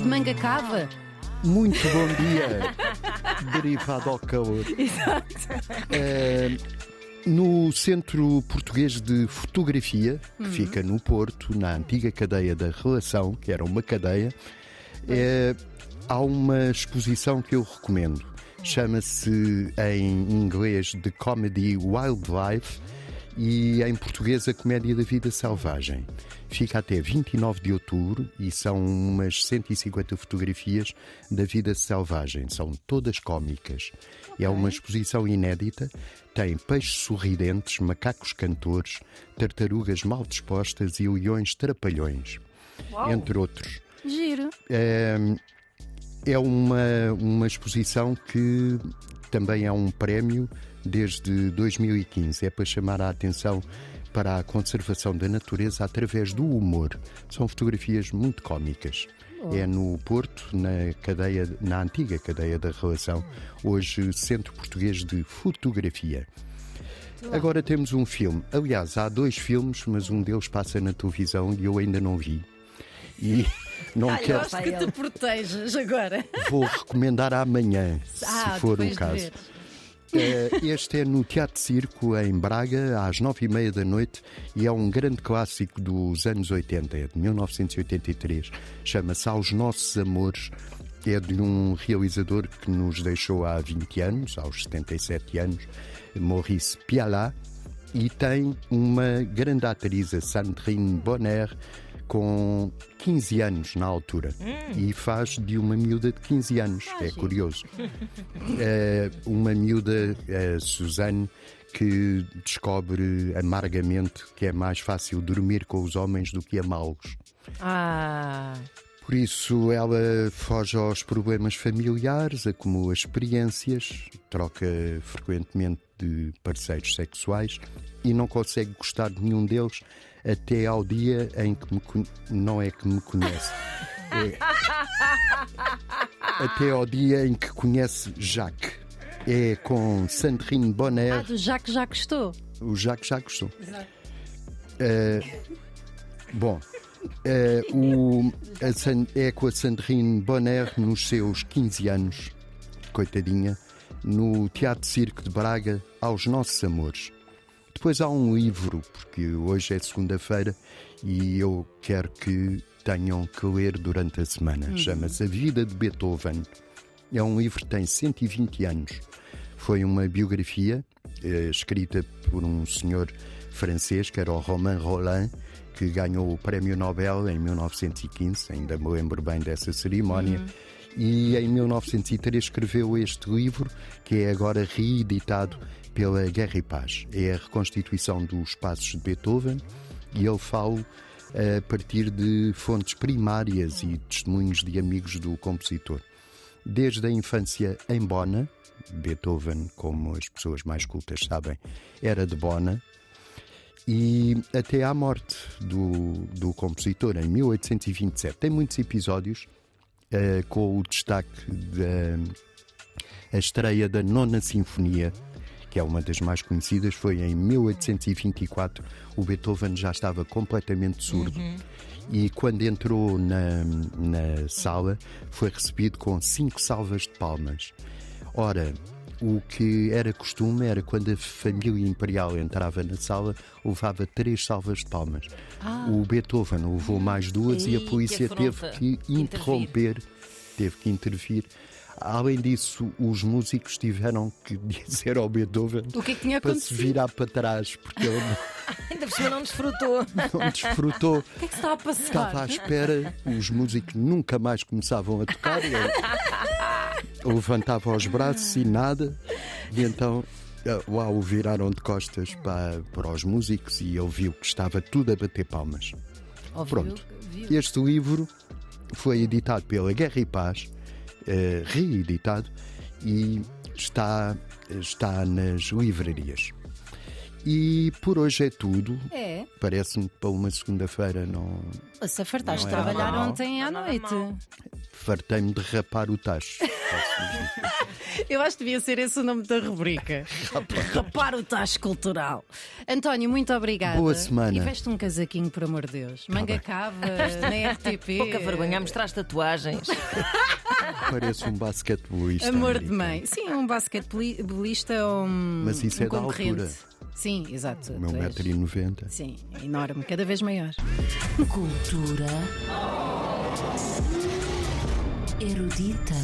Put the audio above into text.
de manga cava. Muito bom dia, derivado ao calor. Exato. Eh, no Centro Português de Fotografia, que fica no Porto, na antiga cadeia da Relação, que era uma cadeia, eh, há uma exposição que eu recomendo. Chama-se em inglês The Comedy Wildlife e em português A Comédia da Vida Selvagem. Fica até 29 de outubro e são umas 150 fotografias da vida selvagem. São todas cómicas. É uma exposição inédita. Tem peixes sorridentes, macacos cantores, tartarugas mal dispostas e leões trapalhões, entre outros. Giro. É, é uma, uma exposição que também é um prémio desde 2015. É para chamar a atenção para a conservação da natureza através do humor. São fotografias muito cómicas. É no Porto, na cadeia, na antiga cadeia da relação, hoje Centro Português de Fotografia. Agora temos um filme. Aliás, há dois filmes, mas um deles passa na televisão e eu ainda não vi. E não Ai, quero. gosto que te protejas agora. Vou recomendar amanhã, Ah, se for o caso. Eh, Este é no Teatro Circo, em Braga, às nove e meia da noite, e é um grande clássico dos anos 80, é de 1983. Chama-se Aos Nossos Amores. É de um realizador que nos deixou há 20 anos, aos 77 anos, Maurice Pialat, e tem uma grande atriz, a Sandrine Bonner, com 15 anos na altura e faz de uma miúda de 15 anos. é giro. curioso. É uma miúda, a Suzanne, que descobre amargamente que é mais fácil dormir com os homens do que amá-los. Ah, Por isso ela foge aos problemas familiares, acumula experiências, troca frequentemente de parceiros sexuais e não consegue gostar de nenhum deles até ao dia em que me con- não é que me conhece. É- até ao dia em que conhece Jacques. É com Sandrine ah, Bonner, do já que já gostou. o Jacques já gostou. Eh, bom, eh, o- a San- é com a Sandrine Bonner nos seus 15 anos, coitadinha, no Teatro Circo de Braga, aos Nossos Amores. Depois há um livro, porque hoje é segunda-feira e eu quero que tenham que ler durante a semana. Chama-se A Vida de Beethoven. É um livro que tem 120 anos. Foi uma biografia eh, escrita por um senhor francês, que era o Romain Rolland, que ganhou o Prémio Nobel em 1915, ainda me lembro bem dessa cerimónia. E em 1903 escreveu este livro, que é agora reeditado pela Guerra e Paz. É a reconstituição dos passos de Beethoven e ele fala a partir de fontes primárias e testemunhos de amigos do compositor. Desde a infância em Bona, Beethoven, como as pessoas mais cultas sabem, era de Bona, e até à morte do, do compositor em 1827. Tem muitos episódios eh, com o destaque da estreia da Nona Sinfonia, que é uma das mais conhecidas, foi em 1824. O Beethoven já estava completamente surdo. E quando entrou na, na sala, foi recebido com cinco salvas de palmas. Ora, o que era costume era quando a família imperial entrava na sala, levava três salvas de palmas. O Beethoven levou mais duas e a Ei, que polícia teve que interromper, teve que intervir. Além disso, os músicos tiveram que dizer ao Beethoven O que é que tinha para se virar para trás, porque ele Ainda por cima não desfrutou. não desfrutou. O que é que se está a passar? Estava à espera, os músicos nunca mais começavam a tocar. Levantava os braços e nada. E então, eh, uau, viraram de costas para, para os músicos e ele viu que estava tudo a bater palmas. Ouviu? Pronto. Viu? Este livro foi editado pela Guerra e Paz, eh, reeditado, e está, está nas livrarias. E por hoje é tudo. É. Parece-me que para uma segunda-feira não Se fartaste de é trabalhar normal. ontem à noite. fartei-me de rapar o tacho. Posso- Eu acho que devia ser esse o nome da rubrica. Rapar o tacho cultural. António, muito obrigada. Boa semana. E veste um casaquinho, por amor de Deus. Manga cava, na RTP. Pouca vergonha, as tatuagens. Parece um basquetebolista. Amor de mãe. Sim, um basquetebolista ou um. Mas isso um é da concorrente. altura. Sim, exato. Meu tu és- 1,90m. Sim, enorme, cada vez maior. Cultura erudita.